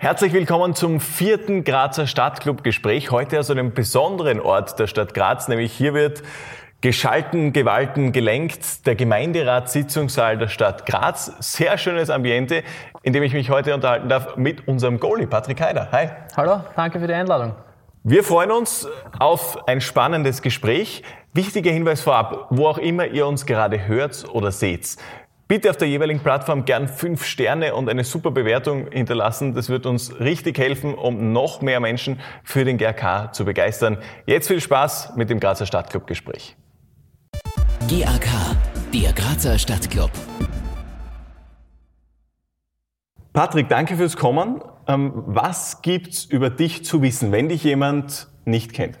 Herzlich willkommen zum vierten Grazer Stadtclub-Gespräch. Heute aus einem besonderen Ort der Stadt Graz, nämlich hier wird geschalten, gewalten, gelenkt der Gemeinderatssitzungssaal der Stadt Graz. Sehr schönes Ambiente, in dem ich mich heute unterhalten darf mit unserem Goalie Patrick Heider. Hi. Hallo, danke für die Einladung. Wir freuen uns auf ein spannendes Gespräch. Wichtiger Hinweis vorab, wo auch immer ihr uns gerade hört oder seht. Bitte auf der jeweiligen Plattform gern fünf Sterne und eine super Bewertung hinterlassen. Das wird uns richtig helfen, um noch mehr Menschen für den GRK zu begeistern. Jetzt viel Spaß mit dem Grazer Stadtclub-Gespräch. GAK, der Grazer Stadtclub. Patrick, danke fürs Kommen. Ähm, was gibt's über dich zu wissen, wenn dich jemand nicht kennt?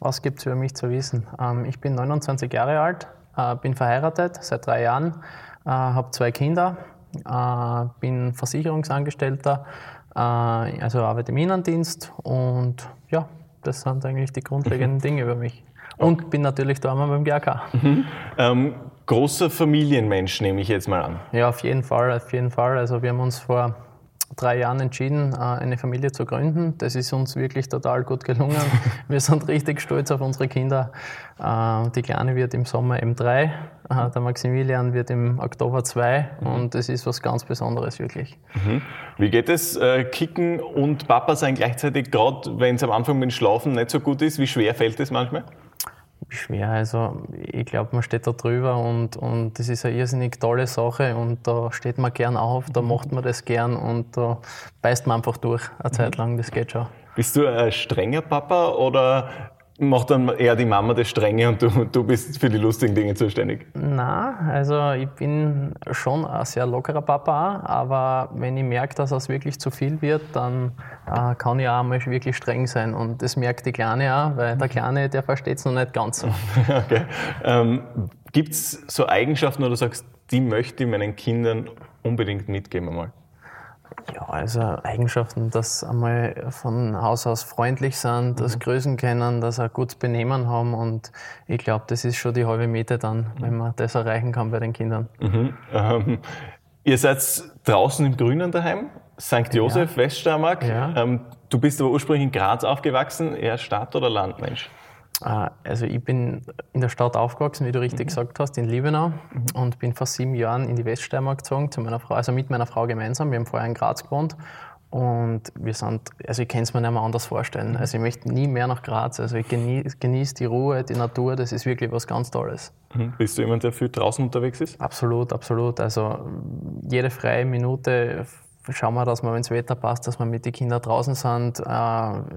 Was gibt's über mich zu wissen? Ähm, ich bin 29 Jahre alt, äh, bin verheiratet seit drei Jahren äh, habe zwei Kinder, äh, bin Versicherungsangestellter, äh, also arbeite im Innendienst und ja, das sind eigentlich die grundlegenden Dinge über mich. Und bin natürlich da immer beim GRK. Mhm. Ähm, großer Familienmensch nehme ich jetzt mal an. Ja, auf jeden Fall, auf jeden Fall. Also wir haben uns vor drei Jahren entschieden, äh, eine Familie zu gründen. Das ist uns wirklich total gut gelungen. Wir sind richtig stolz auf unsere Kinder. Äh, die Kleine wird im Sommer M3, äh, der Maximilian wird im Oktober 2 mhm. und das ist was ganz Besonderes wirklich. Mhm. Wie geht es, Kicken und Papa sein gleichzeitig, gerade wenn es am Anfang mit dem Schlafen nicht so gut ist? Wie schwer fällt es manchmal? Schwer. Also ich glaube, man steht da drüber und, und das ist eine irrsinnig tolle Sache und da steht man gern auf, da mhm. macht man das gern und da beißt man einfach durch eine Zeit mhm. lang, das geht schon. Bist du ein strenger Papa oder macht dann eher die Mama das Strenge und du, du bist für die lustigen Dinge zuständig? Na, also ich bin schon ein sehr lockerer Papa, aber wenn ich merke, dass es wirklich zu viel wird, dann äh, kann ich auch mal wirklich streng sein und das merkt die Kleine auch, weil der Kleine, der versteht es noch nicht ganz so. okay. Ähm, Gibt es so Eigenschaften, wo du sagst, die möchte ich meinen Kindern unbedingt mitgeben einmal? Ja, also Eigenschaften, dass einmal von Haus aus freundlich sind, das mhm. Größen kennen, dass ein gutes Benehmen haben und ich glaube, das ist schon die halbe Miete dann, wenn man das erreichen kann bei den Kindern. Mhm. Ähm, ihr seid draußen im Grünen daheim, St. Josef, ja. Weststeiermark. Ja. Ähm, du bist aber ursprünglich in Graz aufgewachsen, eher Stadt- oder Landmensch? Äh, also ich bin in der Stadt aufgewachsen, wie du richtig mhm. gesagt hast, in Liebenau mhm. und bin vor sieben Jahren in die Weststeiermark gezogen, zu meiner Frau, also mit meiner Frau gemeinsam. Wir haben vorher in Graz gewohnt und wir sind, also ich kann es mir nicht mehr anders vorstellen. Mhm. Also ich möchte nie mehr nach Graz. Also ich genieße genieß die Ruhe, die Natur, das ist wirklich was ganz Tolles. Mhm. Bist du jemand, der viel draußen unterwegs ist? Absolut, absolut. Also jede freie Minute schauen wir, dass wir, wenn das Wetter passt, dass wir mit den Kindern draußen sind, äh,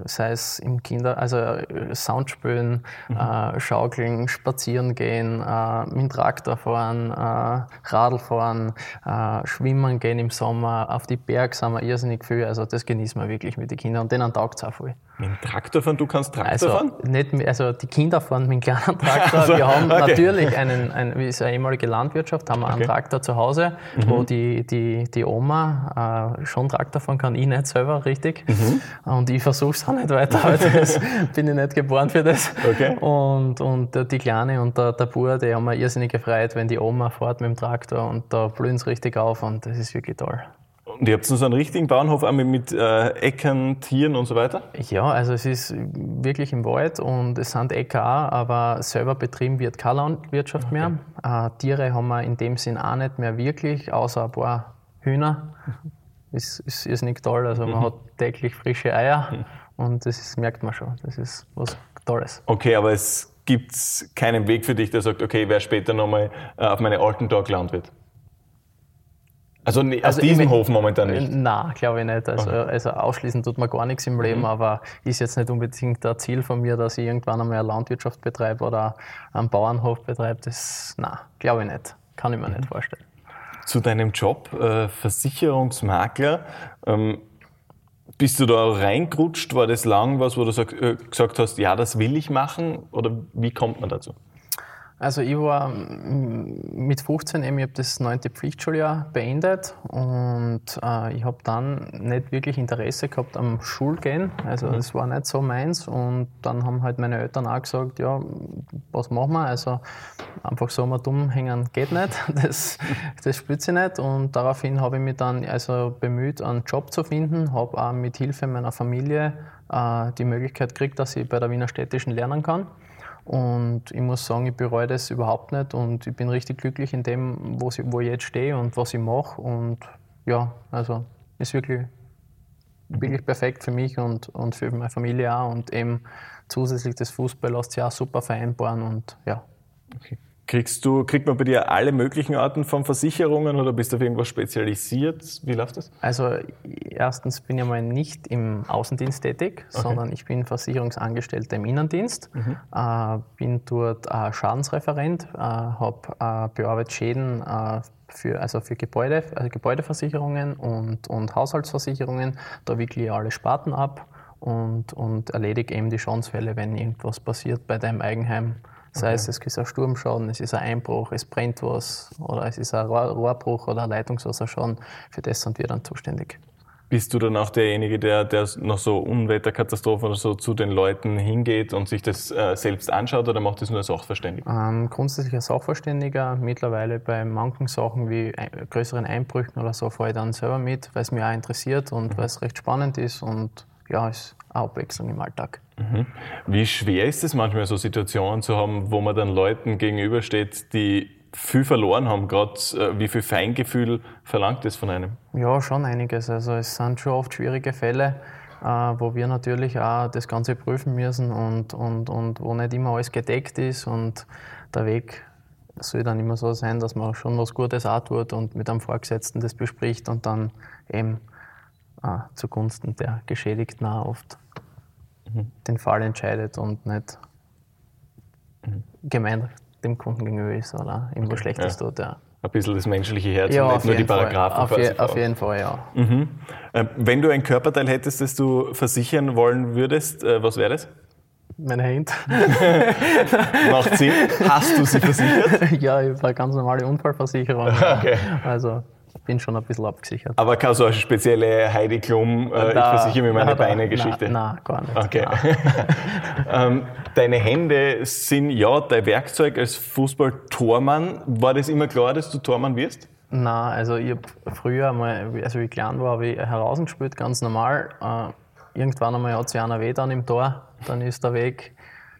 sei es im Kinder, also äh, Sound spielen, mhm. äh, schaukeln, spazieren gehen, äh, mit dem Traktor fahren, äh, Radl fahren, äh, schwimmen gehen im Sommer, auf die Berge sind wir irrsinnig viel, also das genießen wir wirklich mit den Kindern und denen taugt es auch viel. Mit dem Traktor fahren? Du kannst Traktor also, fahren? Nicht, also die Kinder fahren mit einem kleinen Traktor. Also, wir haben okay. natürlich einen, ein, wie ist eine ehemalige Landwirtschaft, haben wir okay. einen Traktor zu Hause, mhm. wo die, die, die Oma äh, schon Traktor fahren kann, ich nicht selber richtig. Mhm. Und ich versuche es auch nicht weiter, weil das bin ich nicht geboren für das. Okay. Und, und die Kleine und der, der Bub, die haben mir irrsinnig gefreut, wenn die Oma fährt mit dem Traktor und da blühen sie richtig auf und das ist wirklich toll. Und ihr habt so einen richtigen Bauernhof mit, mit äh, Äckern, Tieren und so weiter? Ja, also es ist wirklich im Wald und es sind Äcker auch, aber selber betrieben wird keine Landwirtschaft okay. mehr. Äh, Tiere haben wir in dem Sinn auch nicht mehr wirklich, außer ein paar Hühner. Ist, ist, ist nicht toll. Also man mhm. hat täglich frische Eier mhm. und das ist, merkt man schon. Das ist was Tolles. Okay, aber es gibt keinen Weg für dich, der sagt, okay, wer später nochmal äh, auf meine alten Tag Landwirt? Also, also auf diesem Hof momentan nicht? Nein, glaube ich nicht. Also, okay. also ausschließen tut man gar nichts im Leben, mhm. aber ist jetzt nicht unbedingt ein Ziel von mir, dass ich irgendwann einmal eine Landwirtschaft betreibe oder einen Bauernhof betreibe. Das, nein, glaube ich nicht. Kann ich mir mhm. nicht vorstellen. Zu deinem Job, äh, Versicherungsmakler, ähm, bist du da reingerutscht? War das lang was, wo du äh, gesagt hast, ja, das will ich machen? Oder wie kommt man dazu? Also ich war mit 15 eben, ich habe das neunte Pflichtschuljahr beendet und äh, ich habe dann nicht wirklich Interesse gehabt am Schulgehen. Also mhm. das war nicht so meins und dann haben halt meine Eltern auch gesagt, ja, was machen wir? Also einfach so mal dumm hängen geht nicht, das, das spielt sich nicht und daraufhin habe ich mich dann also bemüht, einen Job zu finden, habe auch mit Hilfe meiner Familie äh, die Möglichkeit gekriegt, dass ich bei der Wiener Städtischen lernen kann. Und ich muss sagen, ich bereue das überhaupt nicht und ich bin richtig glücklich in dem, wo ich, jetzt stehe und was ich mache. Und ja, also ist wirklich, wirklich perfekt für mich und, und für meine Familie auch. Und eben zusätzlich das Fußball lässt sich auch super vereinbaren und ja. Okay. Kriegst du, kriegt man bei dir alle möglichen Arten von Versicherungen oder bist du auf irgendwas spezialisiert? Wie läuft das? Also erstens bin ich mal nicht im Außendienst tätig, okay. sondern ich bin Versicherungsangestellter im Innendienst, mhm. äh, bin dort äh, Schadensreferent, äh, habe äh, bearbeitet Schäden äh, für, also für Gebäude, also Gebäudeversicherungen und, und Haushaltsversicherungen. Da wickle ich alle Sparten ab und, und erledige eben die Schadensfälle, wenn irgendwas passiert bei deinem Eigenheim Sei okay. es, es ist ein Sturmschaden, es ist ein Einbruch, es brennt was oder es ist ein Rohrbruch oder ein Leitungswasserschaden. Für das sind wir dann zuständig. Bist du dann auch derjenige, der, der nach so Unwetterkatastrophen oder so zu den Leuten hingeht und sich das äh, selbst anschaut oder macht das nur ein Sachverständiger? Ähm, grundsätzlich ein Sachverständiger. Mittlerweile bei manchen Sachen wie größeren Einbrüchen oder so fahre ich dann selber mit, weil es mich auch interessiert und mhm. weil es recht spannend ist und ja, ist eine Abwechslung im Alltag. Mhm. Wie schwer ist es manchmal, so Situationen zu haben, wo man dann Leuten gegenübersteht, die viel verloren haben, gerade äh, wie viel Feingefühl verlangt es von einem? Ja, schon einiges. Also es sind schon oft schwierige Fälle, äh, wo wir natürlich auch das Ganze prüfen müssen und, und, und wo nicht immer alles gedeckt ist und der Weg soll dann immer so sein, dass man schon was Gutes auch tut und mit einem Vorgesetzten das bespricht und dann eben äh, zugunsten der Geschädigten auch oft mhm. den Fall entscheidet und nicht mhm. gemein dem Kunden gegenüber ist oder irgendwo okay. Schlechtes ja. tut. Ja. Ein bisschen das menschliche Herz ja, und nicht nur die Paragraphen. Auf, je, auf, jeden Fall, ja. Mhm. Äh, wenn du ein Körperteil hättest, das du versichern wollen würdest, äh, was wäre das? Meine Hand. Macht Sinn. Hast du sie versichert? ja, ich habe eine ganz normale Unfallversicherung. Okay. Also bin schon ein bisschen abgesichert. Aber keine so eine spezielle Heidi Klum, äh, da, ich versichere mir meine Beine-Geschichte? Nein, gar nicht. Okay. ähm, deine Hände sind ja dein Werkzeug als Fußball-Tormann. War das immer klar, dass du Tormann wirst? Nein, also ich habe früher mal, also wie ich klein war, habe ich herausgespielt, ganz normal. Äh, irgendwann einmal hat sich einer weh dann im Tor, dann ist der Weg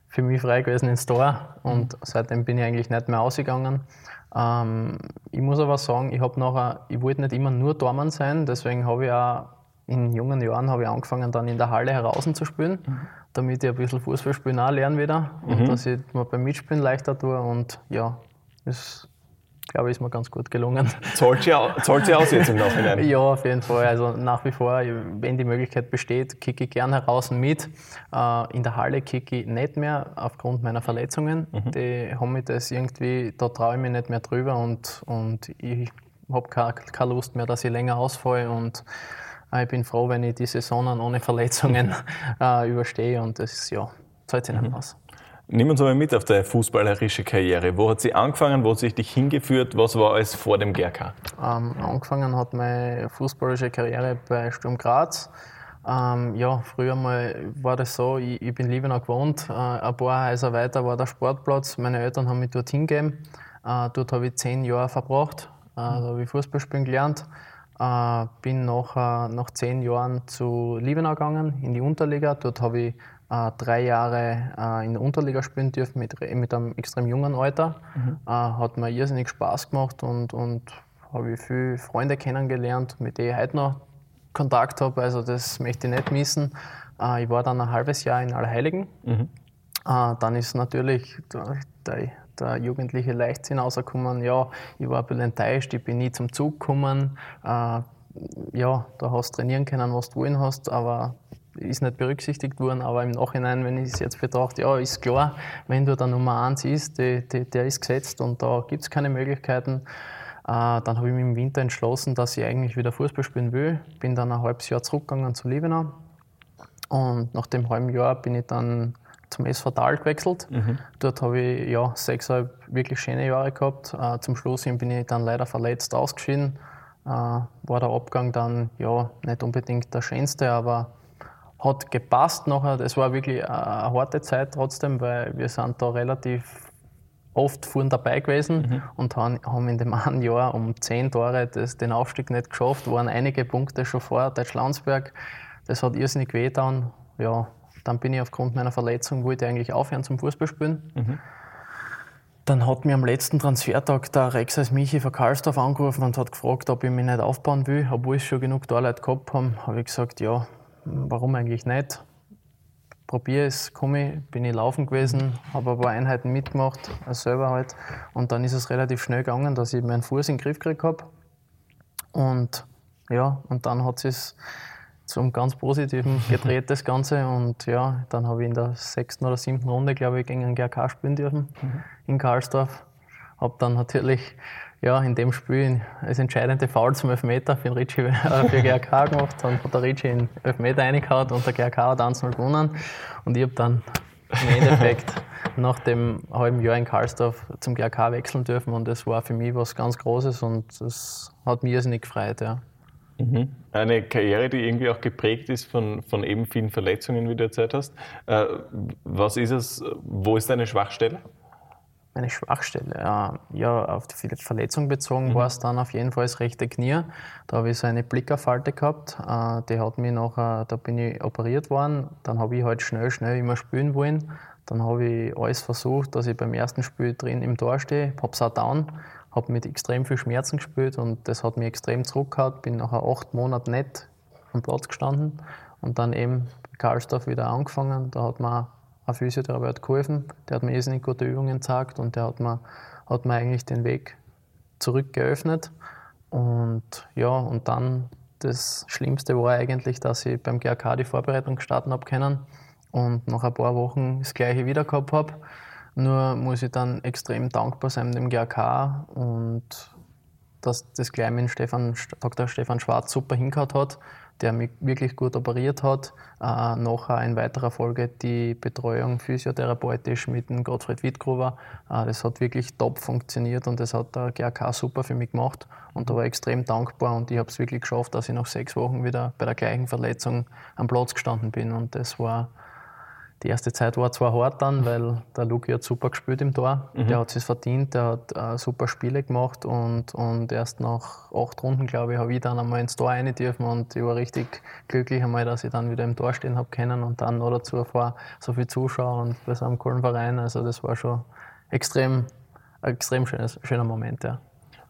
für mich frei gewesen ins Tor und seitdem bin ich eigentlich nicht mehr ausgegangen. Ähm, ich muss aber sagen, ich nachher, ich wollte nicht immer nur Tormann sein, deswegen habe ich auch in jungen Jahren habe ich angefangen, dann in der Halle heraus zu spielen, mhm. damit ich ein bisschen Fußballspielen auch lernen wieder und mhm. dass ich mir beim Mitspielen leichter tue und ja, das glaube ich, ist mir ganz gut gelungen. Zahlt sie, zahlt sie aus jetzt im Nachhinein? ja, auf jeden Fall. Also nach wie vor, wenn die Möglichkeit besteht, kicke ich gern heraus mit. Äh, in der Halle kicke ich nicht mehr aufgrund meiner Verletzungen. Mhm. Die haben mich das irgendwie, da traue ich mich nicht mehr drüber und, und ich habe keine, Lust mehr, dass ich länger ausfalle und äh, ich bin froh, wenn ich die Saisonen ohne Verletzungen äh, überstehe und das ist, ja, zahlt sich nicht mhm. aus. Nimm uns mal mit auf deine fußballerische Karriere. Wo hat sie angefangen? Wo hat sie dich hingeführt? Was war alles vor dem GRK? Ähm, angefangen hat meine fußballerische Karriere bei Sturm Graz. Ähm, ja, früher mal war das so, ich, ich bin Liebenau gewohnt. Äh, ein paar Häuser weiter war der Sportplatz. Meine Eltern haben mich dort hingegeben. Äh, dort habe ich zehn Jahre verbracht. Äh, da habe ich Fußball spielen gelernt. Äh, bin nachher, nach zehn Jahren zu Liebenau gegangen, in die Unterliga. Dort habe ich drei Jahre äh, in der Unterliga spielen dürfen mit, mit einem extrem jungen Alter. Mhm. Äh, hat mir irrsinnig Spaß gemacht und, und habe ich viele Freunde kennengelernt, mit denen ich heute noch Kontakt habe. Also das möchte ich nicht missen. Äh, ich war dann ein halbes Jahr in Allerheiligen. Mhm. Äh, dann ist natürlich der, der, jugendliche Leichtsinn rausgekommen. Ja, ich war ein bisschen enttäuscht, ich bin nie zum Zug gekommen. Äh, ja, da hast du trainieren können, was du wollen hast, aber ist nicht berücksichtigt worden, aber im Nachhinein, wenn ich es jetzt betrachte, ja, ist klar, wenn du der Nummer 1 ist, die, die, der ist gesetzt und da gibt es keine Möglichkeiten. Äh, dann habe ich mich im Winter entschlossen, dass ich eigentlich wieder Fußball spielen will. Bin dann ein halbes Jahr zurückgegangen zu Liebenau und nach dem halben Jahr bin ich dann zum SV Tal gewechselt. Mhm. Dort habe ich ja, sechseinhalb wirklich schöne Jahre gehabt. Äh, zum Schluss bin ich dann leider verletzt ausgeschieden. Äh, war der Abgang dann ja, nicht unbedingt der schönste, aber hat gepasst nachher. Das war wirklich eine harte Zeit trotzdem, weil wir sind da relativ oft vorn dabei gewesen mhm. und haben in dem einen Jahr um zehn Tore das, den Aufstieg nicht geschafft, waren einige Punkte schon vor Deutschlandsberg. Das hat irrsinnig wehgetan. Ja, dann bin ich aufgrund meiner Verletzung, wollte eigentlich aufhören zum Fußballspielen. Mhm. Dann hat mir am letzten Transfertag der Rex als Michi von Karlsdorf angerufen und hat gefragt, ob ich mich nicht aufbauen will, obwohl ich schon genug Torleute gehabt habe. Habe ich gesagt, ja, warum eigentlich nicht? Probiere es, komme ich, bin ich laufen gewesen, habe ein paar Einheiten mitgemacht, selber halt. Und dann ist es relativ schnell gegangen, dass ich meinen Fuß in den Griff gekriegt habe. Und ja, und dann hat es zum ganz Positiven gedreht, das Ganze. Und ja, dann habe ich in der sechsten oder siebten Runde, glaube ich, gegen einen GRK spielen dürfen mhm. in Karlsdorf. Habe dann natürlich ja, in dem Spiel das entscheidende Foul zum Elfmeter für den Ritchie äh, für GRK gemacht. Dann hat der Ritchie in Elfmeter reingehauen und der GRK hat 1-0 gewonnen. Und ich habe dann im Endeffekt nach dem halben Jahr in Karlsdorf zum GRK wechseln dürfen und das war für mich was ganz Großes und das hat mich irrsinnig gefreut. Ja. Mhm. Eine Karriere, die irgendwie auch geprägt ist von, von eben vielen Verletzungen, wie du erzählt hast. Äh, was ist es, wo ist deine Schwachstelle? Meine Schwachstelle, ja, auf die Verletzung bezogen mhm. war es dann auf jeden Fall das rechte Knie. Da habe ich so eine Blickerfalte gehabt, äh, die hat mich nachher, da bin ich operiert worden. Dann habe ich halt schnell, schnell immer spielen wollen. Dann habe ich alles versucht, dass ich beim ersten Spiel drin im Tor stehe, habe es auch down habe mit extrem viel Schmerzen gespürt und das hat mich extrem zurückgehauen. Bin nachher acht Monate nicht am Platz gestanden und dann eben Karlsdorf wieder angefangen. Da hat mir ein Physiotherapeut geholfen, der hat mir irrsinnig gute Übungen gezeigt und der hat mir, hat mir eigentlich den Weg zurück geöffnet. Und ja, und dann das Schlimmste war eigentlich, dass ich beim GRK die Vorbereitung gestartet habe können und nach ein paar Wochen das gleiche wieder gehabt habe. Nur muss ich dann extrem dankbar sein dem GAK und dass das gleich mit Stefan, Dr. Stefan Schwarz super hingehauen hat, der mich wirklich gut operiert hat. Äh, nachher in weiterer Folge die Betreuung physiotherapeutisch mit dem Gottfried Wittgruber. Äh, das hat wirklich top funktioniert und das hat der GAK super für mich gemacht. Und da war ich extrem dankbar und ich habe es wirklich geschafft, dass ich nach sechs Wochen wieder bei der gleichen Verletzung am Platz gestanden bin. Und das war die erste Zeit war zwar hart dann, weil der Luki hat super gespielt im Tor. Mhm. Der hat es verdient, der hat äh, super Spiele gemacht und, und erst nach acht Runden, glaube ich, habe ich dann einmal ins Tor rein dürfen und ich war richtig glücklich einmal, dass ich dann wieder im Tor stehen habe können und dann noch dazu vor so viel Zuschauer und bei so einem coolen Verein. Also das war schon extrem, ein extrem schönes, schöner Moment, ja.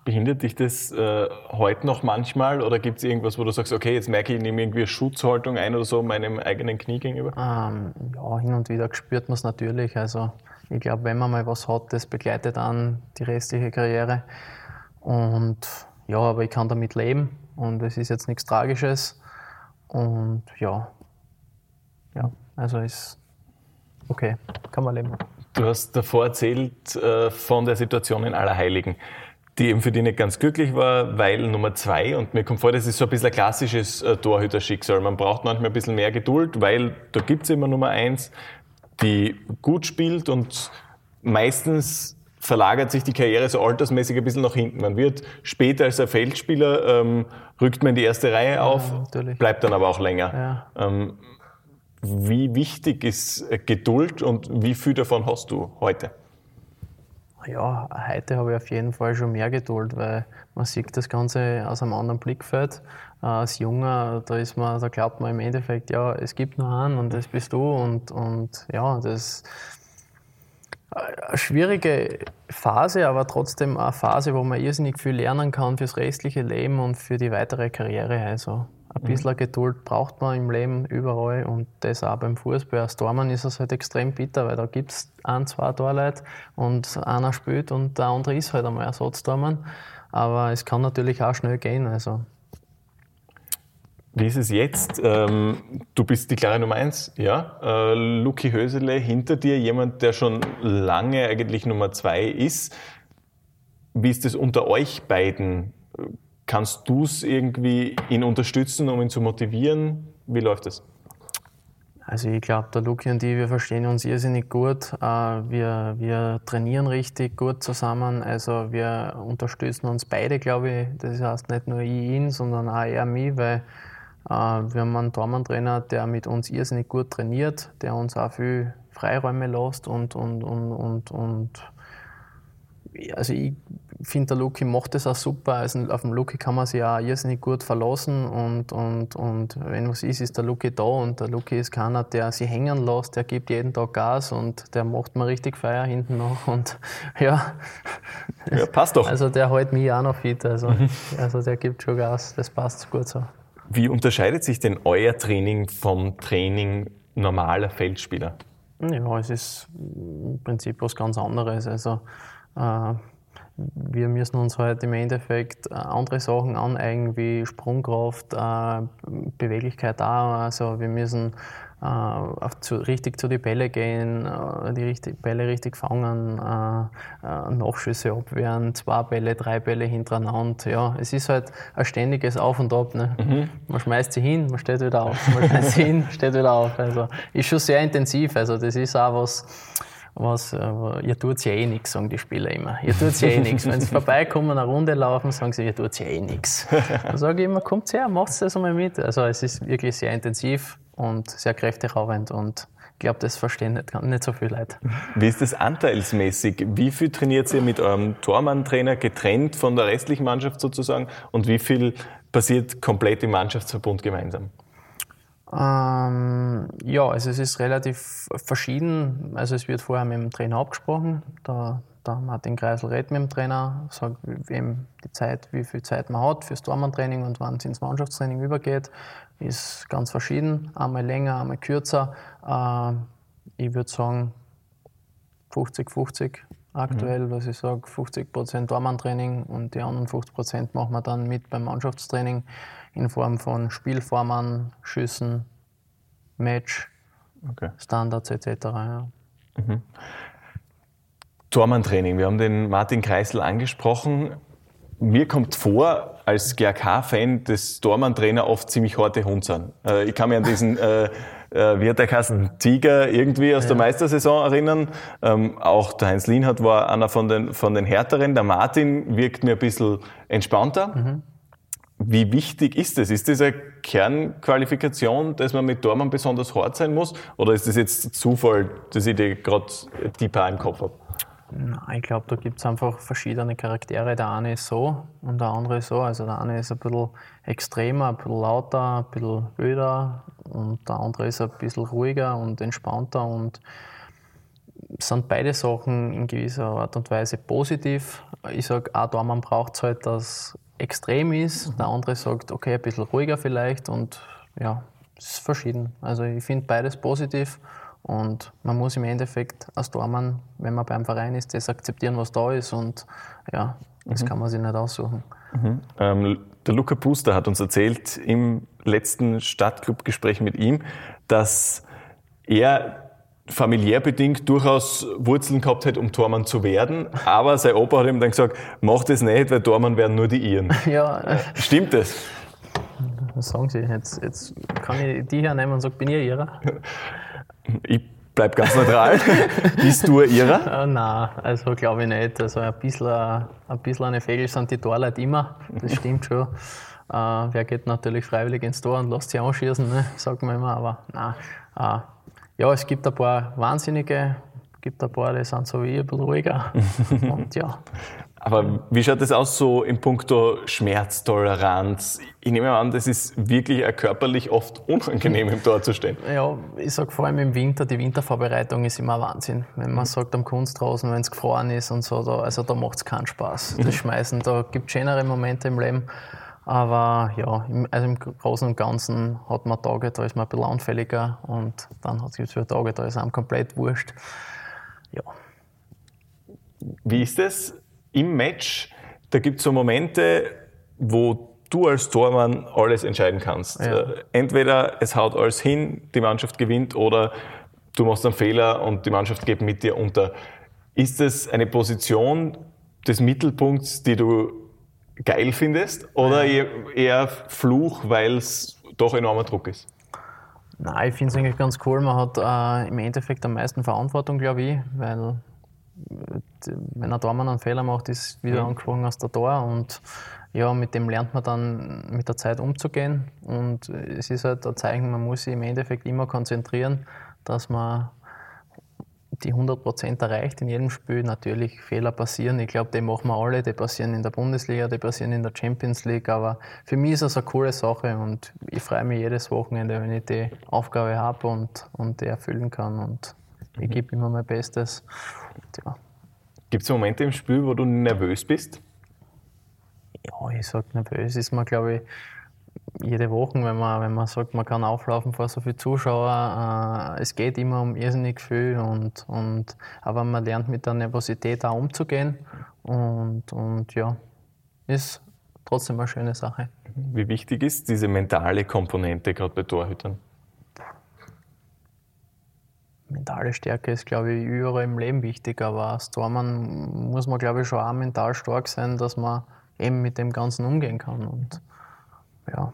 Behindert dich das äh, heute noch manchmal oder gibt es irgendwas, wo du sagst, okay, jetzt merke ich, ich nehme irgendwie eine Schutzhaltung ein oder so meinem eigenen Knie gegenüber? Ähm, ja, hin und wieder spürt man es natürlich. Also ich glaube, wenn man mal was hat, das begleitet dann die restliche Karriere. Und ja, aber ich kann damit leben und es ist jetzt nichts Tragisches. Und ja, ja, also ist okay, kann man leben. Du hast davor erzählt äh, von der Situation in Allerheiligen die eben für die nicht ganz glücklich war, weil Nummer zwei, und mir kommt vor, das ist so ein bisschen ein klassisches äh, Torhüterschicksal. Man braucht manchmal ein bisschen mehr Geduld, weil da gibt es immer Nummer eins, die gut spielt und meistens verlagert sich die Karriere so altersmäßig ein bisschen nach hinten. Man wird später als ein Feldspieler, ähm, rückt man in die erste Reihe auf, ja, bleibt dann aber auch länger. Ja. Ähm, wie wichtig ist Geduld und wie viel davon hast du heute? Ja, heute habe ich auf jeden Fall schon mehr Geduld, weil man sieht das Ganze aus einem anderen Blickfeld. Äh, als Junger, da ist man, da glaubt man im Endeffekt, ja, es gibt nur einen und das bist du und, und ja, das ist eine schwierige Phase, aber trotzdem eine Phase, wo man irrsinnig viel lernen kann fürs restliche Leben und für die weitere Karriere. Also ein bisschen mhm. Geduld braucht man im Leben überall und das auch beim Fußball. Als Tormann ist es halt extrem bitter, weil da gibt es ein, zwei Torleute und einer spielt und der andere ist halt einmal Ersatztormann. Aber es kann natürlich auch schnell gehen. Also. Wie ist es jetzt? Ähm, du bist die klare Nummer eins, ja. Äh, Luki Hösele hinter dir, jemand, der schon lange eigentlich Nummer zwei ist. Wie ist es unter euch beiden? Kannst du es irgendwie ihn unterstützen, um ihn zu motivieren? Wie läuft es? Also ich glaube, der Luki und ich, wir verstehen uns irrsinnig gut. Äh, wir, wir trainieren richtig gut zusammen. Also wir unterstützen uns beide, glaube ich. Das heißt nicht nur ich ihn, sondern auch er mich, weil äh, wir haben einen Tormann-Trainer, der mit uns irrsinnig gut trainiert, der uns auch viel Freiräume lässt und, und, und, und, und also ich finde, der Luki macht das auch super. Also auf dem Luki kann man sich auch irrsinnig gut verlassen und, und, und wenn was ist, ist der Luki da und der Luki ist keiner, der sich hängen lässt, der gibt jeden Tag Gas und der macht mir richtig Feier hinten noch und ja. Ja, passt doch. Also der hält mich auch noch fit, also, mhm. also der gibt schon Gas, das passt gut so. Wie unterscheidet sich denn euer Training vom Training normaler Feldspieler? Ja, es ist im Prinzip was ganz anderes. Also äh, wir müssen uns halt im Endeffekt äh, andere Sachen aneignen, wie Sprungkraft, äh, Beweglichkeit auch. Also wir müssen zu, richtig zu den Bälle gehen, die richtig, Bälle richtig fangen, Nachschüsse abwehren, zwei Bälle, drei Bälle hintereinander. Ja, es ist halt ein ständiges Auf und Ab. Ne? Mhm. Man schmeißt sie hin, man steht wieder auf. Man schmeißt sie hin, steht wieder auf. Also ist schon sehr intensiv. Also das ist auch was was, äh, ihr tut ja eh nichts, sagen die Spieler immer. Ihr tut ja eh nichts. Wenn sie vorbeikommen, eine Runde laufen, sagen sie, ihr tut ja eh nichts. Dann sage ich immer, kommt her, macht das einmal mit. Also es ist wirklich sehr intensiv und sehr kräfteraubend und ich glaube, das verstehen nicht, nicht so viele Leute. Wie ist das anteilsmäßig? Wie viel trainiert ihr mit eurem Tormann-Trainer getrennt von der restlichen Mannschaft sozusagen und wie viel passiert komplett im Mannschaftsverbund gemeinsam? Ähm, ja, also es ist relativ verschieden. Also es wird vorher mit dem Trainer abgesprochen. Da, der Martin Kreisel redet mit dem Trainer, sagt wem die Zeit, wie viel Zeit man hat fürs Tormann-Training und wann es ins Mannschaftstraining übergeht. Ist ganz verschieden. Einmal länger, einmal kürzer. Äh, ich würde sagen 50-50 aktuell, mhm. was ich sage, 50 Prozent Tormann-Training und die anderen 50 Prozent machen wir dann mit beim Mannschaftstraining in Form von Spielformen, Schüssen, Match, okay. Standards etc. Ja. Mhm. Tormann-Training, wir haben den Martin Kreisel angesprochen. Mir kommt vor, als GRK-Fan, dass Tormann-Trainer oft ziemlich harte Hund sind. Äh, ich kann mich an diesen, äh, äh, wie hat der Kassen, Tiger irgendwie aus ja. der Meistersaison erinnern. Ähm, auch der Heinz Lienhardt war einer von den, von den härteren. Der Martin wirkt mir ein bisschen entspannter. Mhm. Wie wichtig ist das? Ist das eine Kernqualifikation, dass man mit Dormann besonders hart sein muss? Oder ist das jetzt Zufall, dass ich die gerade tiefer im Kopf habe? Nein, ich glaube, da gibt es einfach verschiedene Charaktere. Der eine ist so und der andere ist so. Also der eine ist ein bisschen extremer, ein bisschen lauter, ein bisschen öder und der andere ist ein bisschen ruhiger und entspannter und sind beide Sachen in gewisser Art und Weise positiv. Ich sage, auch da man braucht es halt, dass extrem ist. Der andere sagt, okay, ein bisschen ruhiger vielleicht und ja, es ist verschieden. Also ich finde beides positiv und man muss im Endeffekt als Tormann, wenn man beim Verein ist, das akzeptieren, was da ist und ja, das mhm. kann man sich nicht aussuchen. Mhm. Ähm, der Luca Puster hat uns erzählt im letzten Stadtclub-Gespräch mit ihm, dass er familiär bedingt durchaus Wurzeln gehabt hätte, um Tormann zu werden. Aber sein Opa hat ihm dann gesagt, mach das nicht, weil Tormann werden nur die Iren. Ja. Stimmt das? Was sagen Sie? Jetzt, jetzt kann ich die hier nehmen und sagen, bin ich Ihrer? Ich bleib ganz neutral. Bist du ein Ihrer? Äh, nein, also glaube ich nicht. Also ein bisschen, ein bisschen eine Fegel sind die Torleute immer. Das stimmt schon. Äh, wer geht natürlich freiwillig ins Tor und lässt sich anschießen, ne? sagt man immer. Aber nein, äh, ja, es gibt ein paar Wahnsinnige, es gibt ein paar, die sind so wie ich, ein bisschen ruhiger. Und ja. Aber wie schaut das aus so in puncto Schmerztoleranz? Ich nehme an, das ist wirklich körperlich oft unangenehm, im Tor zu stehen. Ja, ich sage vor allem im Winter, die Wintervorbereitung ist immer Wahnsinn. Wenn man sagt am Kunstrasen, wenn es gefroren ist und so, da, also da macht es keinen Spaß. Das Schmeißen, da gibt es schönere Momente im Leben. Aber ja, im, also im Großen und Ganzen hat man Tage, da ist man ein bisschen anfälliger und dann hat es wieder Tage, da ist einem komplett wurscht. Ja. Wie ist es im Match? Da gibt es so Momente, wo du als Tormann alles entscheiden kannst. Ja. Entweder es haut alles hin, die Mannschaft gewinnt, oder du machst einen Fehler und die Mannschaft geht mit dir unter. Ist es eine Position des Mittelpunkts, die du geil findest oder eher Fluch, weil es doch enormer Druck ist? Nein, ich finde es eigentlich ganz cool. Man hat äh, im Endeffekt am meisten Verantwortung, glaube ich, weil wenn ein Tormann einen Fehler macht, ist wieder mhm. angesprochen aus der Tor und ja, mit dem lernt man dann mit der Zeit umzugehen und es ist halt ein Zeichen, man muss sich im Endeffekt immer konzentrieren, dass man die 100% erreicht in jedem Spiel. Natürlich Fehler passieren. Ich glaube, die machen wir alle. Die passieren in der Bundesliga, die passieren in der Champions League. Aber für mich ist das eine coole Sache und ich freue mich jedes Wochenende, wenn ich die Aufgabe habe und, und die erfüllen kann. Und ich mhm. gebe immer mein Bestes. Ja. Gibt es Momente im Spiel, wo du nervös bist? Ja, ich sage nervös ist man, glaube ich, jede Woche, wenn man, wenn man sagt, man kann auflaufen vor so vielen Zuschauern. Äh, es geht immer um irrsinnig viel, und, und, aber man lernt mit der Nervosität auch umzugehen. Und, und ja, ist trotzdem eine schöne Sache. Wie wichtig ist diese mentale Komponente gerade bei Torhütern? Mentale Stärke ist, glaube ich, überall im Leben wichtig, aber als Tormann muss man, glaube ich, schon auch mental stark sein, dass man eben mit dem Ganzen umgehen kann. Und ja.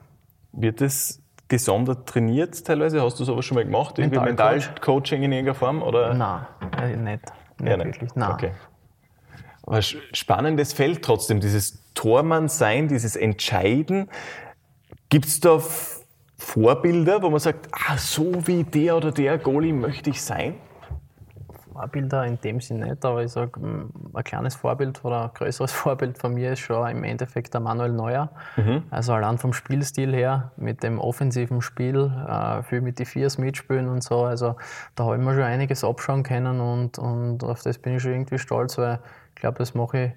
Wird das gesondert trainiert teilweise? Hast du sowas schon mal gemacht? Irgendwie Mentalcoaching in irgendeiner Form? Oder? Nein, äh, nicht. Nicht ja, wirklich. Nein. Okay. Aber spannendes Feld trotzdem, dieses Tormann-Sein, dieses Entscheiden. Gibt es da Vorbilder, wo man sagt, ah, so wie der oder der Goalie möchte ich sein? Vorbilder in dem Sinne nicht, aber ich sage, ein kleines Vorbild oder ein größeres Vorbild von mir ist schon im Endeffekt der Manuel Neuer. Mhm. Also allein vom Spielstil her, mit dem offensiven Spiel, äh, viel mit die Viers mitspielen und so. Also da habe ich mir schon einiges abschauen können und, und auf das bin ich schon irgendwie stolz, weil ich glaube, das mache ich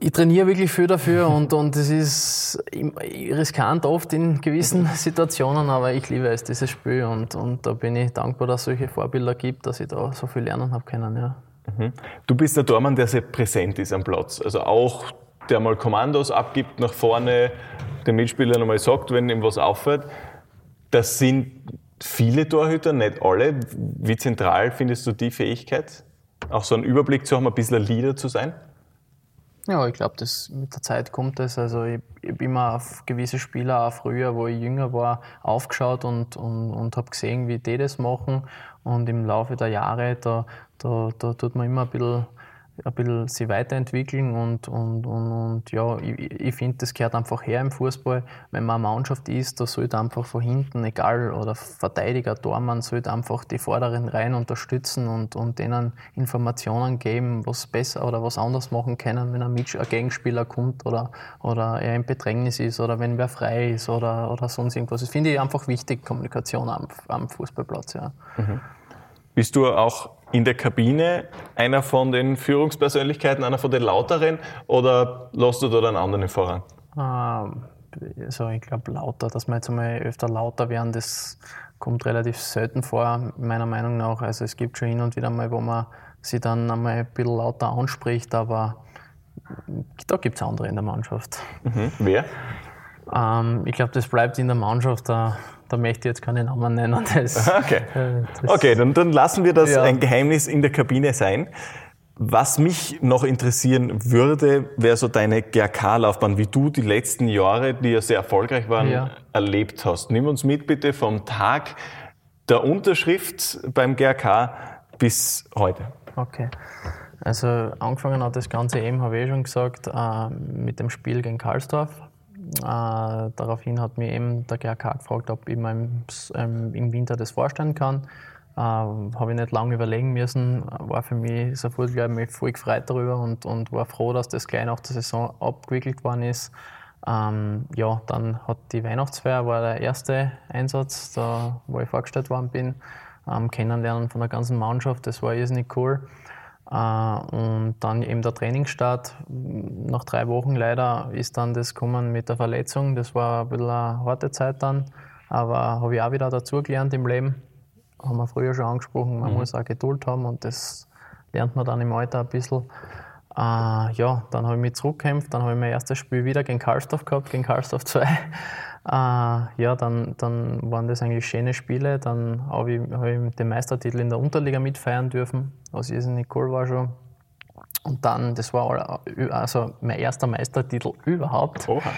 ich trainiere wirklich viel dafür und, und es ist riskant oft in gewissen Situationen, aber ich liebe es, dieses Spiel und, und da bin ich dankbar, dass es solche Vorbilder gibt, dass ich da so viel lernen habe können. Ja. Mhm. Du bist der Tormann, der sehr präsent ist am Platz, also auch der mal Kommandos abgibt nach vorne, den Mitspielern einmal sagt, wenn ihm was auffällt. Das sind viele Torhüter, nicht alle. Wie zentral findest du die Fähigkeit, auch so einen Überblick zu haben, ein bisschen ein Leader zu sein? Ja, ich glaube, mit der Zeit kommt es. Also ich, ich habe immer auf gewisse Spieler auch früher, wo ich jünger war, aufgeschaut und, und, und habe gesehen, wie die das machen. Und im Laufe der Jahre, da, da, da tut man immer ein bisschen ein bisschen sich weiterentwickeln und, und, und, und ja, ich, ich finde, das gehört einfach her im Fußball. Wenn man eine Mannschaft ist, da sollte einfach von hinten, egal, oder Verteidiger, Tormann, sollte einfach die vorderen Reihen unterstützen und, und denen Informationen geben, was besser oder was anders machen können, wenn ein, Mitsch ein Gegenspieler kommt oder, oder er im Bedrängnis ist oder wenn wer frei ist oder, oder sonst irgendwas. Das finde ich einfach wichtig, Kommunikation am, am Fußballplatz. Ja. Mhm. Bist du auch in der Kabine einer von den Führungspersönlichkeiten, einer von den Lauteren oder lässt du da einen anderen voran? Ähm, also ich glaube lauter, dass wir jetzt einmal öfter lauter werden, das kommt relativ selten vor, meiner Meinung nach. Also es gibt schon hin und wieder mal, wo man sie dann einmal ein bisschen lauter anspricht, aber da gibt es andere in der Mannschaft. Mhm. Wer? Ähm, ich glaube, das bleibt in der Mannschaft. Da, da möchte ich jetzt keine Namen nennen. Das, okay, äh, das, okay dann, dann, lassen wir das ja. ein Geheimnis in der Kabine sein. Was mich noch interessieren würde, wäre so deine GRK-Laufbahn, wie du die letzten Jahre, die ja sehr erfolgreich waren, ja. erlebt hast. Nimm uns mit bitte vom Tag der Unterschrift beim GRK bis heute. Okay. Also angefangen hat das Ganze eben, habe ich eh schon gesagt, äh, mit dem Spiel gegen Karlsdorf äh, daraufhin hat mich eben der GRK gefragt, ob ich im, ähm, im Winter das vorstellen kann. Äh, Habe ich nicht lange überlegen müssen. War für mich sofort gleich mich voll gefreut darüber und, und war froh, dass das gleich nach der Saison abgewickelt worden ist. Ähm, ja, dann hat die Weihnachtsfeier war der erste Einsatz, da, wo ich vorgestellt worden bin. Ähm, Kennenlernen von der ganzen Mannschaft, das war irrsinnig cool. Äh, und dann eben der Trainingsstart. Nach drei Wochen leider ist dann das gekommen mit der Verletzung. Das war ein bisschen eine harte Zeit dann. Aber habe ich auch wieder dazugelernt im Leben. Haben wir früher schon angesprochen, man mhm. muss auch Geduld haben und das lernt man dann im Alter ein bisschen. Äh, ja, dann habe ich mich zurückgekämpft, dann habe ich mein erstes Spiel wieder gegen Karlsdorf gehabt, gegen Karlsdorf 2. Uh, ja, dann, dann waren das eigentlich schöne Spiele. Dann habe ich, hab ich den Meistertitel in der Unterliga mitfeiern dürfen, was irrsinnig cool war schon. Und dann, das war also mein erster Meistertitel überhaupt. Oha.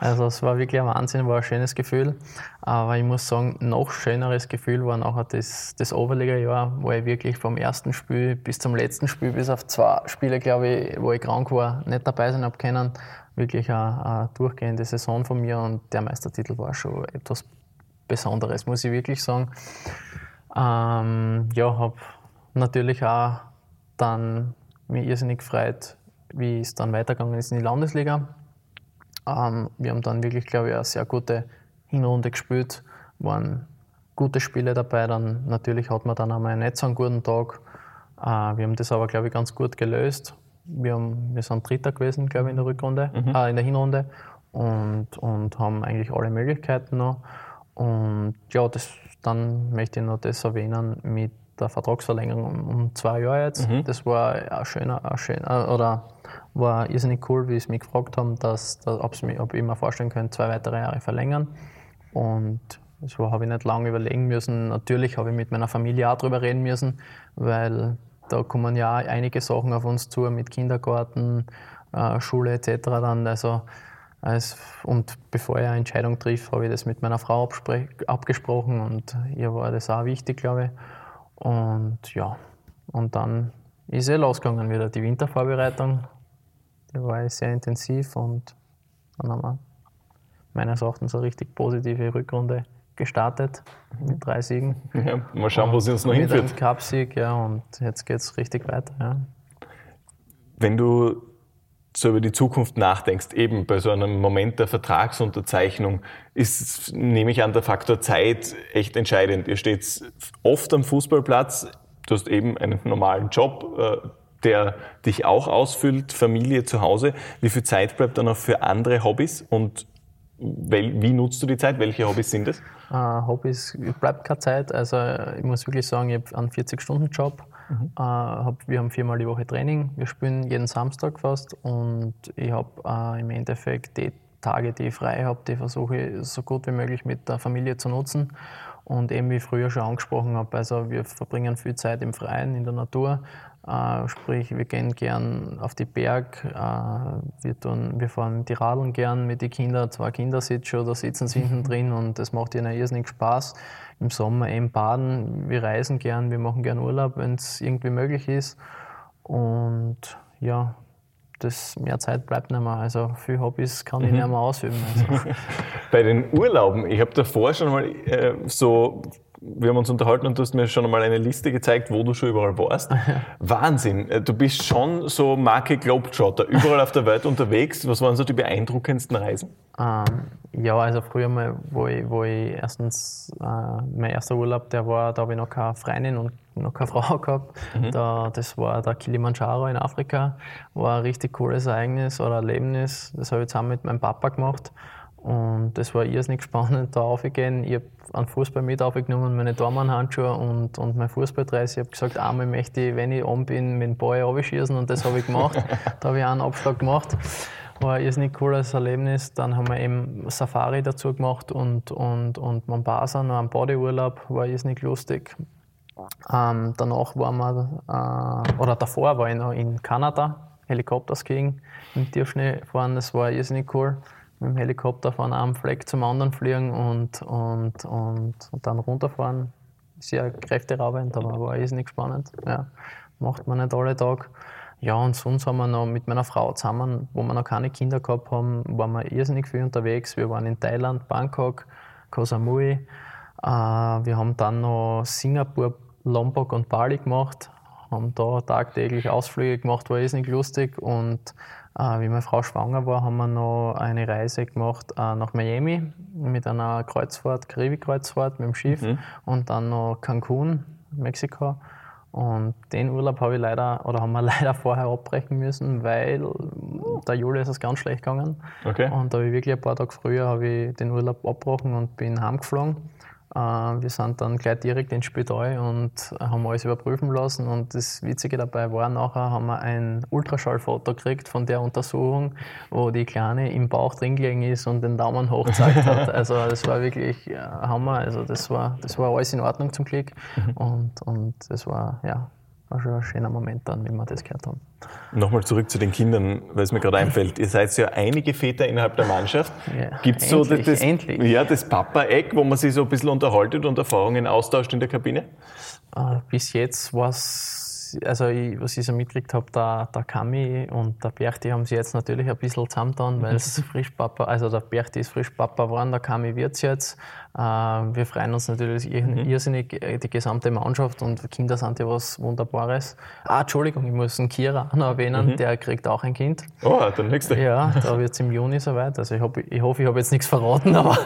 Also es war wirklich ein Wahnsinn, war ein schönes Gefühl. Aber ich muss sagen, noch schöneres Gefühl war nachher das, das Oberliga-Jahr, wo ich wirklich vom ersten Spiel bis zum letzten Spiel, bis auf zwei Spiele, glaube ich, wo ich krank war, nicht dabei sein habe können. Wirklich eine, eine durchgehende Saison von mir und der Meistertitel war schon etwas Besonderes, muss ich wirklich sagen. Ähm, ja, habe natürlich auch dann mich irrsinnig gefreut, wie es dann weitergegangen ist in die Landesliga. Ähm, wir haben dann wirklich, glaube ich, eine sehr gute Hinrunde gespielt, waren gute Spiele dabei. Dann natürlich hat man dann einmal nicht so einen guten Tag. Äh, wir haben das aber, glaube ich, ganz gut gelöst. Wir, haben, wir sind Dritter gewesen, glaube ich, in der Rückrunde, mhm. äh, in der Hinrunde und, und haben eigentlich alle Möglichkeiten noch. Und ja, das, dann möchte ich noch das erwähnen mit der Vertragsverlängerung um zwei Jahre jetzt. Mhm. Das war ein schöner, ein schöner, oder war irrsinnig cool, wie sie mich gefragt haben, dass, dass ob, mich, ob ich mir vorstellen könnte, zwei weitere Jahre verlängern. Und das habe ich nicht lange überlegen müssen. Natürlich habe ich mit meiner Familie auch darüber reden müssen, weil da kommen ja einige Sachen auf uns zu mit Kindergarten, äh, Schule etc. Dann. Also, als, und bevor ich eine Entscheidung trifft, habe ich das mit meiner Frau abgesprochen und ihr war das auch wichtig, glaube ich. Und ja, und dann ist eh losgegangen wieder die Wintervorbereitung. Die war sehr intensiv und dann haben wir meines Erachtens eine richtig positive Rückrunde gestartet mit drei Siegen. Ja, mal schauen, wo sie uns noch hinführt. Mit Cup-Sieg, ja, und jetzt geht es richtig weiter. Ja. Wenn du so über die Zukunft nachdenkst, eben bei so einem Moment der Vertragsunterzeichnung, ist, nehme ich an, der Faktor Zeit echt entscheidend. Ihr steht oft am Fußballplatz, du hast eben einen normalen Job, äh, der dich auch ausfüllt, Familie zu Hause. Wie viel Zeit bleibt dann noch für andere Hobbys und wie nutzt du die Zeit? Welche Hobbys sind es? Uh, Hobbys bleibt keine Zeit. Also ich muss wirklich sagen, ich habe einen 40-Stunden-Job. Mhm. Äh, hab, wir haben viermal die Woche Training. Wir spielen jeden Samstag fast und ich habe äh, im Endeffekt die Tage, die ich frei habe, die versuche ich so gut wie möglich mit der Familie zu nutzen. Und eben wie ich früher schon angesprochen habe, also wir verbringen viel Zeit im Freien, in der Natur. Äh, sprich, wir gehen gern auf die Berg, äh, wir, tun, wir fahren die Radeln gern mit den Kindern, zwei Kinder sitzen oder sitzen sie hinten drin und das macht ihnen irrsinnig Spaß. Im Sommer eben baden, wir reisen gern, wir machen gern Urlaub, wenn es irgendwie möglich ist. Und ja, das, mehr Zeit bleibt nicht mehr. Also viele Hobbys kann ich mhm. nicht mehr ausüben. Also. Bei den Urlauben, ich habe davor schon mal äh, so wir haben uns unterhalten und du hast mir schon einmal eine Liste gezeigt, wo du schon überall warst. Wahnsinn. Äh, du bist schon so Marke Globetrotter, überall auf der Welt unterwegs. Was waren so die beeindruckendsten Reisen? Ähm, ja, also früher mal, wo ich, wo ich erstens, äh, mein erster Urlaub, der war, da habe ich noch keine Freundin und noch keine Frau gehabt. Mhm. Da, das war der Kilimanjaro in Afrika. War ein richtig cooles Ereignis oder Erlebnis. Das habe ich zusammen mit meinem Papa gemacht. Und das war irrsinnig spannend, da aufzugehen. Ich habe einen Fußball mit aufgenommen, meine Dormanhandschuhe und, und mein Fußballdreis. Ich habe gesagt, einmal möchte ich, wenn ich oben bin, mit dem Ball abschießen und das habe ich gemacht. da habe ich einen Abschlag gemacht. War ein irrsinnig cooles Erlebnis. Dann haben wir eben Safari dazu gemacht und, und, und Mombasa, noch einen Bodyurlaub, war irrsinnig lustig. Ähm, danach waren wir, äh, oder davor war ich noch in Kanada, Helikopterskiing im Tiefschnee fahren, das war irrsinnig cool mit dem Helikopter von einem Fleck zum anderen fliegen und, und, und, und dann runterfahren. Sehr kräfteraubend, aber war irrsinnig spannend. Ja, macht man nicht alle Tag. Ja, und sonst haben wir noch mit meiner Frau zusammen, wo wir noch keine Kinder gehabt haben, waren wir irrsinnig viel unterwegs. Wir waren in Thailand, Bangkok, Koh Samui. Äh, wir haben dann noch Singapur, Lombok und Bali gemacht, haben da tagtäglich Ausflüge gemacht, war irrsinnig lustig und äh, wie meine Frau schwanger war, haben wir noch eine Reise gemacht äh, nach Miami mit einer Kreuzfahrt, Karibik-Kreuzfahrt mit dem Schiff mhm. und dann noch Cancun, Mexiko. Und den Urlaub habe ich leider, oder haben wir leider vorher abbrechen müssen, weil der Juli ist es ganz schlecht gegangen. Okay. Und da habe ich wirklich ein paar Tage früher habe ich den Urlaub abgebrochen und bin heimgeflogen. Äh, wir sind dann gleich direkt ins Spital und haben alles überprüfen lassen. Und das Witzige dabei war, nachher haben wir ein Ultraschallfoto gekriegt von der Untersuchung, wo die Kleine im Bauch drin gelegen ist und den Daumen hoch gezeigt hat. Also das war wirklich Hammer. Also das war, das war alles in Ordnung zum Glück. Mhm. Und, und das war, ja, war schon ein schöner Moment dann, wie wir das gehört haben. Nochmal zurück zu den Kindern, weil es mir gerade einfällt. Ihr seid ja einige Väter innerhalb der Mannschaft. Ja, Gibt es so das, endlich. Ja, das Papa-Eck, wo man sich so ein bisschen unterhaltet und Erfahrungen austauscht in der Kabine? Äh, bis jetzt war es, also ich, was ich so mitgekriegt habe, der, der Kami und der Berti haben sie jetzt natürlich ein bisschen zusammengetan, weil es frisch Papa, also der Berti ist frisch Papa geworden, der Kami wird es jetzt. Äh, wir freuen uns natürlich ir- irrsinnig, äh, die gesamte Mannschaft und Kinder sind ja was Wunderbares. Ah, Entschuldigung, ich muss den Kira noch erwähnen, der kriegt auch ein Kind. Oh, der nächste. Ja, da wird es im Juni soweit. Also ich, hab, ich hoffe, ich habe jetzt nichts verraten, aber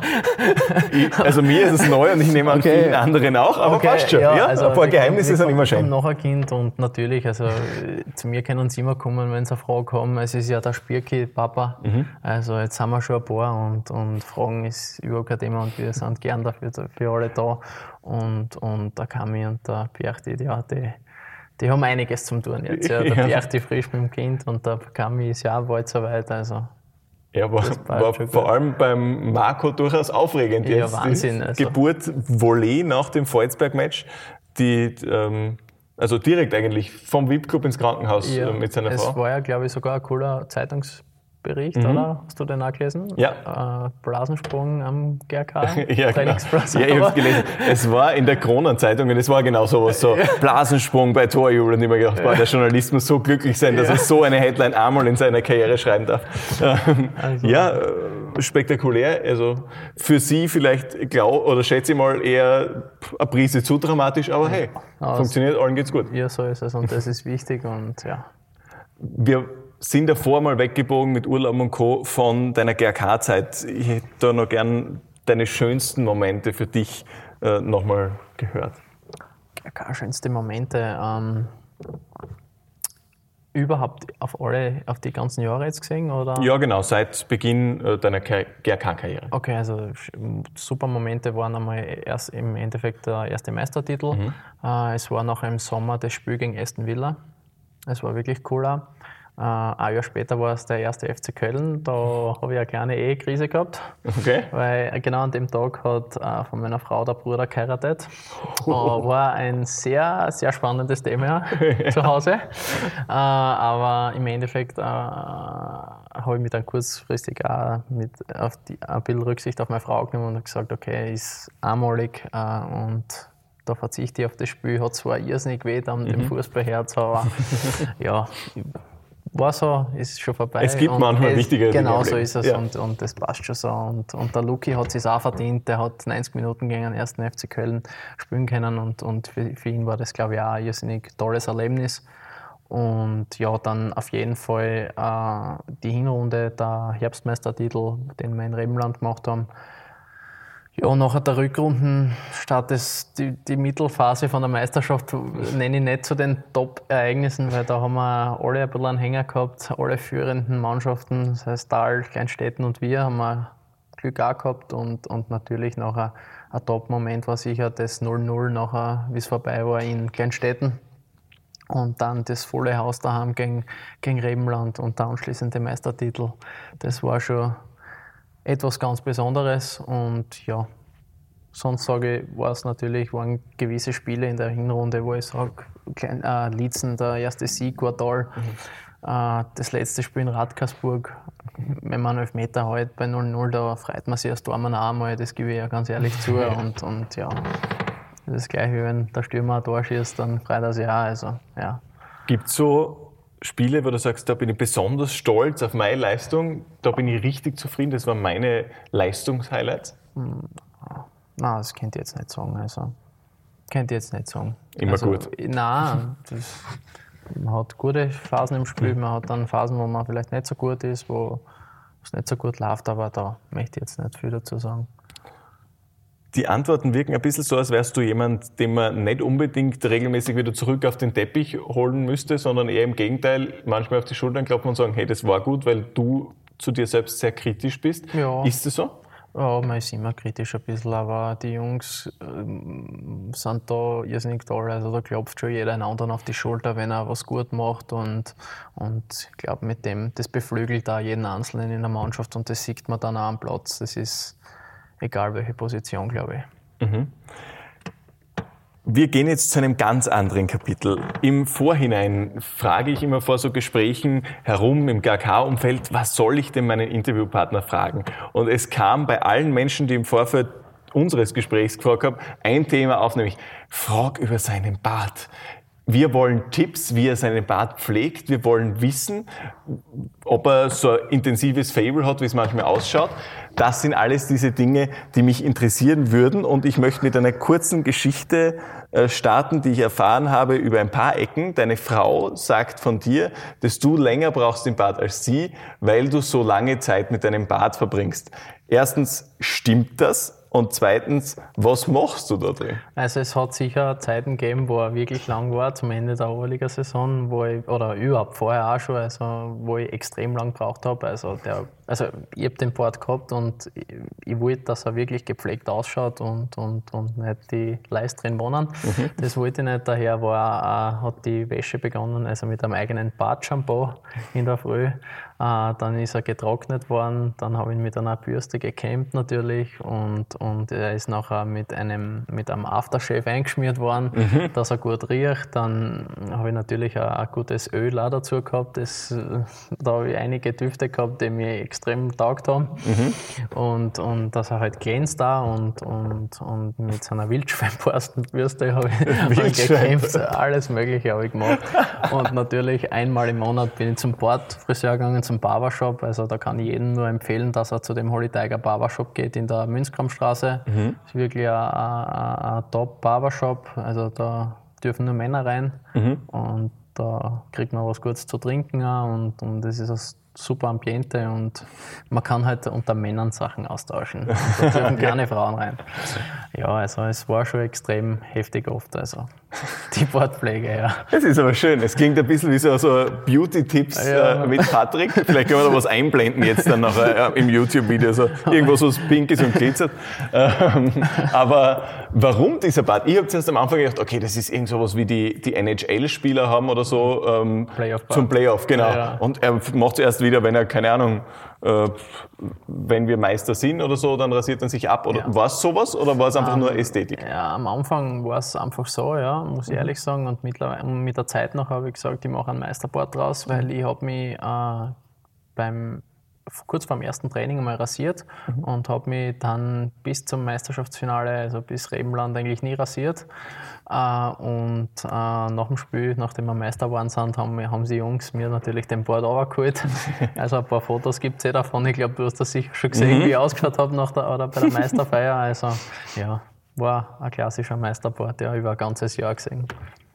Ich, also mir ist es neu und ich nehme an Okay. vielen anderen auch, aber Okay, passt schon. Ja, also ein paar Geheimnisse sind immer schön. noch ein Kind und natürlich, also äh, zu mir können sie immer kommen, wenn sie eine Frage haben. Es ist ja der Spielkind, Papa. Mhm. Also jetzt haben wir schon ein paar und, und Fragen ist überhaupt kein Thema und wir sind gern dafür für alle da. Und, und der Kami und der Bjerti, ja, die, die haben einiges zum tun jetzt. Ja. Der Ja. Bjerti frisch mit dem Kind und der Kami ist ja auch bald soweit. Also Ja, war, war vor gut. allem beim Marco durchaus aufregend. Ja, jetzt. Wahnsinn, Die also. Geburt Volley nach dem Volzberg-Match, die ähm, also direkt eigentlich vom VIP-Club ins Krankenhaus Ja, äh, mit seiner es Frau. war ja, glaube ich, sogar ein cooler Zeitungsbericht, oder? Hast du den auch gelesen? Mhm. Ja. Äh, Blasensprung am GRK. Ja, genau. Ja, ich habe gelesen. Es war in der Kronenzeitung und es war genau sowas, so Blasensprung bei Torjubel und ich mir gedacht, boah, der Journalist muss so glücklich sein, dass er so eine Headline einmal in seiner Karriere schreiben darf. Ähm, Also- Ja, äh, spektakulär. Also für Sie vielleicht, glaub, oder schätze ich mal, eher eine Prise zu dramatisch, aber hey, Aber funktioniert, allen geht's gut. Ja, so ist es und das ist wichtig und ja. Wir sind davor mal weggebogen mit Urlaub und Co. von deiner GRK-Zeit. Ich hätte da noch gern deine schönsten Momente für dich äh, nochmal gehört. GRK, schönste Momente. Ähm, überhaupt auf alle, auf die ganzen Jahre jetzt gesehen? Oder? Ja, genau, seit Beginn äh, deiner GRK-Karriere. Okay, also super Momente waren einmal erst im Endeffekt der erste Meistertitel. Mhm. Äh, es war nachher im Sommer das Spiel gegen Aston Villa. Es war wirklich cool. Äh, ein Jahr später war es der erste FC Köln. Da habe ich eine kleine Ehekrise gehabt. Okay. Weil genau an dem Tag hat äh, von meiner Frau der Bruder geheiratet. Äh, war ein sehr, sehr spannendes Thema zu Hause. Aber im Endeffekt habe ich mich dann kurzfristig auch mit auf die, ein bisschen Rücksicht auf meine Frau genommen und gesagt, okay, ist einmalig und da verzichte ich auf das Spiel. Hat zwar irrsinnig weh an dem Fußballherz, aber ja, war so, ist schon vorbei. Es gibt Und manchmal wichtigere Dinge Genau so ist es Ja. und, und das passt schon so. Und, und der Luki hat es auch verdient. Der hat 90 Minuten gegen den ersten FC Köln spielen können und, und für, für ihn war das, glaube ich, auch ein irrsinnig tolles Erlebnis. Und ja, dann auf jeden Fall äh, die Hinrunde, der Herbstmeistertitel, den wir in Rebenland gemacht haben. Ja, nachher der Rückrundenstart, das, die, die Mittelphase von der Meisterschaft nenne ich nicht zu den Top-Ereignissen, weil da haben wir alle ein bisschen einen Hänger gehabt, alle führenden Mannschaften, das heißt Dahl, Kleinstädten und wir, haben wir Glück auch gehabt und, und natürlich nachher ein Top-Moment war sicher das 0-0 nachher, wie es vorbei war in Kleinstädten. Und dann das volle Haus daheim gegen, gegen Rebenland und der anschließende Meistertitel. Das war schon etwas ganz Besonderes. Und ja, sonst sage ich, war es natürlich, waren gewisse Spiele in der Hinrunde, wo ich sage, äh, Lietzen, der erste Sieg war toll. Äh, das letzte Spiel in Radkersburg, wenn man elf Meter halt bei 0-0, da freut man sich als Tormann auch einmal, das gebe ich ja ganz ehrlich zu. Und, und ja, das ist gleich wie wenn der Stürmer ein Tor schießt, dann freut er sich auch. Also, ja. Gibt es so Spiele, wo du sagst, da bin ich besonders stolz auf meine Leistung, da bin ich richtig zufrieden, das waren meine Leistungshighlights? Nein, das könnt ihr jetzt nicht sagen. Also, könnt ihr jetzt nicht sagen. Immer also, gut. Nein, das, man hat gute Phasen im Spiel, man hat dann Phasen, wo man vielleicht nicht so gut ist, wo es nicht so gut läuft, aber da möchte ich jetzt nicht viel dazu sagen. Die Antworten wirken ein bisschen so, als wärst du jemand, den man nicht unbedingt regelmäßig wieder zurück auf den Teppich holen müsste, sondern eher im Gegenteil, manchmal auf die Schultern klopfen und sagen, hey, das war gut, weil du zu dir selbst sehr kritisch bist. Ja. Ist es so? Ja, man ist immer kritisch ein bisschen, aber die Jungs ähm, sind da irrsinnig toll. Also da klopft schon jeder einen anderen auf die Schulter, wenn er was gut macht. Und, und ich glaube, mit dem, das beflügelt da jeden Einzelnen in der Mannschaft und das sieht man dann auch am Platz. Das ist egal welche Position, glaube ich. Wir gehen jetzt zu einem ganz anderen Kapitel. Im Vorhinein frage ich immer vor so Gesprächen herum im GK-Umfeld, was soll ich denn meinen Interviewpartner fragen? Und es kam bei allen Menschen, die im Vorfeld unseres Gesprächs gefragt haben, ein Thema auf, nämlich frag über seinen Bart. Wir wollen Tipps, wie er seinen Bart pflegt. Wir wollen wissen, ob er so ein intensives Fable hat, wie es manchmal ausschaut. Das sind alles diese Dinge, die mich interessieren würden. Und ich möchte mit einer kurzen Geschichte äh, starten, die ich erfahren habe über ein paar Ecken. Deine Frau sagt von dir, dass du länger brauchst im Bad als sie, weil du so lange Zeit mit deinem Bart verbringst. Erstens, stimmt das? Und zweitens, was machst du da drin? Also es hat sicher Zeiten gegeben, wo er wirklich lang war, zum Ende der Oberliga-Saison, wo ich, oder überhaupt vorher auch schon, also wo ich extrem lang gebraucht habe. Also, der, also ich habe den Bart gehabt und ich, ich, wollte, dass er wirklich gepflegt ausschaut und, und, und nicht die Leist drin wohnen. Mhm. Das wollte ich nicht, daher war, hat die Wäsche begonnen, also mit einem eigenen Bart-Shampoo in der Früh. Äh, dann ist er getrocknet worden, dann habe ich ihn mit einer Bürste gekämmt natürlich und, und er ist nachher mit einem, mit einem Aftershave eingeschmiert worden, mhm. dass er gut riecht. Dann habe ich natürlich ein, ein gutes Öl auch dazu gehabt. Das, da habe ich einige Düfte gehabt, die mir extrem taugt haben. Mhm. Und, und dass er halt glänzt da und, und, und mit seiner Wildschweinborstenbürste habe ich, ich gekämpft. Alles Mögliche habe ich gemacht. Und natürlich einmal im Monat bin ich zum Bordfriseur gegangen, zum Barbershop. Also da kann ich jedem nur empfehlen, dass er zu dem Holy Tiger Barbershop geht in der Münzkampfstraße. Mhm. Das ist wirklich ein, ein, ein Top-Barbershop. Also da dürfen nur Männer rein. Mhm. Und da kriegt man was Gutes zu trinken und, und das ist ein super Ambiente und man kann halt unter Männern Sachen austauschen. Da dürfen keine Frauen rein. Ja, also es war schon extrem heftig oft. Also die Wortpflege, ja. Es ist aber schön. Es klingt ein bisschen wie so, so Beauty-Tipps ja. äh, mit Patrick. Vielleicht können wir da was einblenden jetzt dann nachher äh, im YouTube-Video. So irgendwas, was pink ist und glitzert. Ähm, aber warum dieser Bart? Ich habe zuerst am Anfang gedacht, okay, das ist irgend sowas wie die, die NHL-Spieler haben oder so. Ähm, Playoff zum Playoff, genau. Ja. Und er macht es erst wieder, wenn er, keine Ahnung, äh, wenn wir Meister sind oder so, dann rasiert er sich ab. Oder ja. war es sowas oder war es einfach um, nur ähm, Ästhetik? Ja, am Anfang war es einfach so, ja, muss ich mhm. ehrlich sagen. Und mittlerweile, mit der Zeit noch habe ich gesagt, ich mache einen Meisterbord draus, weil ich habe mich äh, beim kurz vor dem ersten Training einmal rasiert mhm. und habe mich dann bis zum Meisterschaftsfinale, also bis Rebenland, eigentlich nie rasiert. Äh, und äh, nach dem Spiel, nachdem wir Meister geworden sind, haben, haben die Jungs mir natürlich den Board runtergeholt. Also ein paar Fotos gibt es eh davon. Ich glaube, du hast das sicher schon gesehen, mhm. wie ich ausgeschaut habe nach der, oder bei der Meisterfeier. Also ja, war ein klassischer Meisterboard, ja, über ein ganzes Jahr gesehen.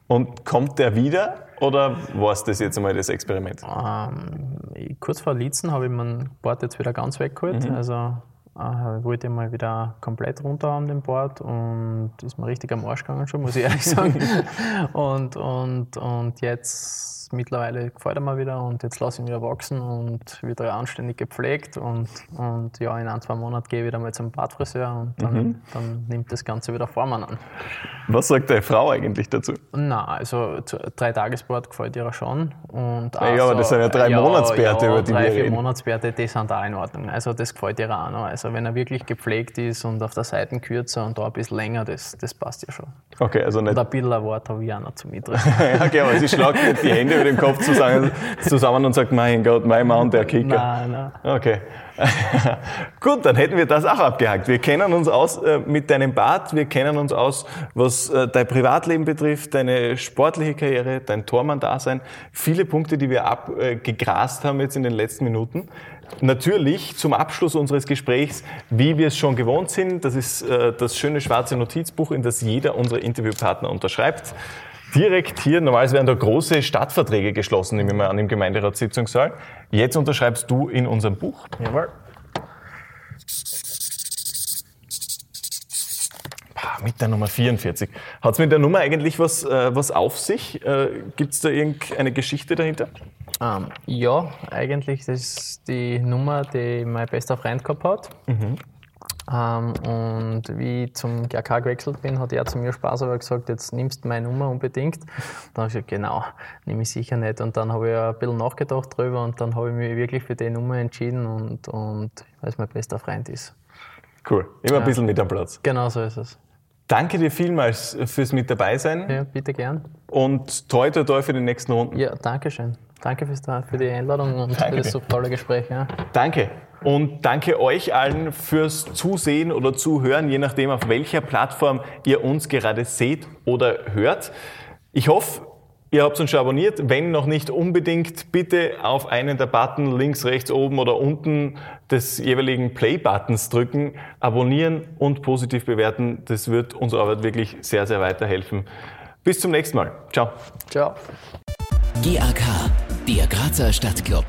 Und kommt der wieder oder war es das jetzt einmal das Experiment? Ähm, kurz vor Lietzen habe ich mein Board jetzt wieder ganz weggeholt. Mhm. Also äh, wollte ich mal wieder komplett runter haben, den Board und ist mir richtig am Arsch gegangen schon, muss ich ehrlich sagen. und, und, und jetzt mittlerweile gefällt er mir wieder und jetzt lasse ich ihn wieder wachsen und wieder anständig gepflegt und, und ja, in ein, zwei Monaten gehe ich wieder mal zum Bartfriseur und dann, mhm. dann nimmt das Ganze wieder Formen an. Was sagt deine Frau eigentlich dazu? Na, also drei Tagesbart gefällt ihr schon. Und ja, aber das sind ja drei ja, Monatsbärte, ja, über die drei, wir reden. Drei, vier Monatsbärte, die sind auch in Ordnung. Also das gefällt ihr auch noch. Also wenn er wirklich gepflegt ist und auf der Seite kürzer und da ein bisschen länger, das, das passt ja schon. Okay, also nicht... Und ein bisschen ein Wort habe ich auch noch zu mir drin. okay, aber sie schlagt die Hände über den Kopf zusammen, zusammen und sagt, mein Gott, mein Mann, der Kicker. Nein, nein. Okay. Gut, dann hätten wir das auch abgehakt. Wir kennen uns aus äh, mit deinem Bart, wir kennen uns aus, was äh, dein Privatleben betrifft, deine sportliche Karriere, dein Tormann-Dasein. Viele Punkte, die wir abgegrast haben jetzt in den letzten Minuten. Natürlich zum Abschluss unseres Gesprächs, wie wir es schon gewohnt sind, das ist äh, das schöne schwarze Notizbuch, in das jeder unserer Interviewpartner unterschreibt direkt hier, normalerweise werden da große Stadtverträge geschlossen, nehmen wir mal an, im Gemeinderatssitzungssaal. Jetzt unterschreibst du in unserem Buch. Jawohl. Mit der Nummer 44. Hat es mit der Nummer eigentlich was, äh, was auf sich? Äh, Gibt es da irgendeine Geschichte dahinter? Um, ähm, ja, eigentlich das die Nummer, die mein bester Freund gehabt hat. Mhm. Ähm, und wie ich zum GRK gewechselt bin, hat er zu mir Spaß aber gesagt, jetzt nimmst du meine Nummer unbedingt. Und dann habe ich gesagt, genau, nehme ich sicher nicht. Und dann habe ich ein bisschen nachgedacht drüber und dann habe ich mich wirklich für die Nummer entschieden und, und weil es mein bester Freund ist. Cool. Immer ja. ein bisschen mit am Platz. Genau so ist es. Danke dir vielmals fürs mit dabei sein. Ja, bitte gern. Und toi toi toi für die nächsten Runden. Ja, danke schön. Danke fürs, für die Einladung und danke für das so tolle Gespräch. Ja. Danke. Und danke euch allen fürs Zusehen oder Zuhören, je nachdem, auf welcher Plattform ihr uns gerade seht oder hört. Ich hoffe, Ihr habt uns schon abonniert. Wenn noch nicht unbedingt, bitte auf einen der Button links, rechts, oben oder unten des jeweiligen Play-Buttons drücken, abonnieren und positiv bewerten. Das wird unserer Arbeit wirklich sehr, sehr weiterhelfen. Bis zum nächsten Mal. Ciao. Ciao. GAK, der Grazer Stadtclub.